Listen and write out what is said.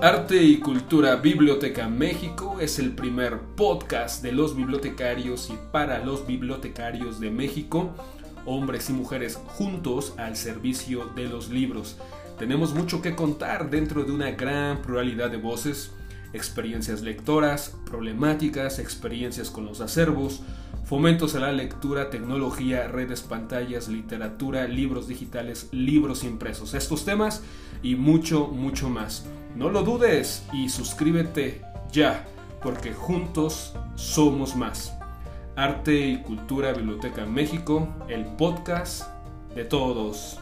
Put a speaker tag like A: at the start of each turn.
A: Arte y Cultura Biblioteca México es el primer podcast de los bibliotecarios y para los bibliotecarios de México, hombres y mujeres juntos al servicio de los libros. Tenemos mucho que contar dentro de una gran pluralidad de voces, experiencias lectoras, problemáticas, experiencias con los acervos, fomentos a la lectura, tecnología, redes, pantallas, literatura, libros digitales, libros impresos. Estos temas y mucho, mucho más. No lo dudes y suscríbete ya, porque juntos somos más. Arte y Cultura Biblioteca México, el podcast de todos.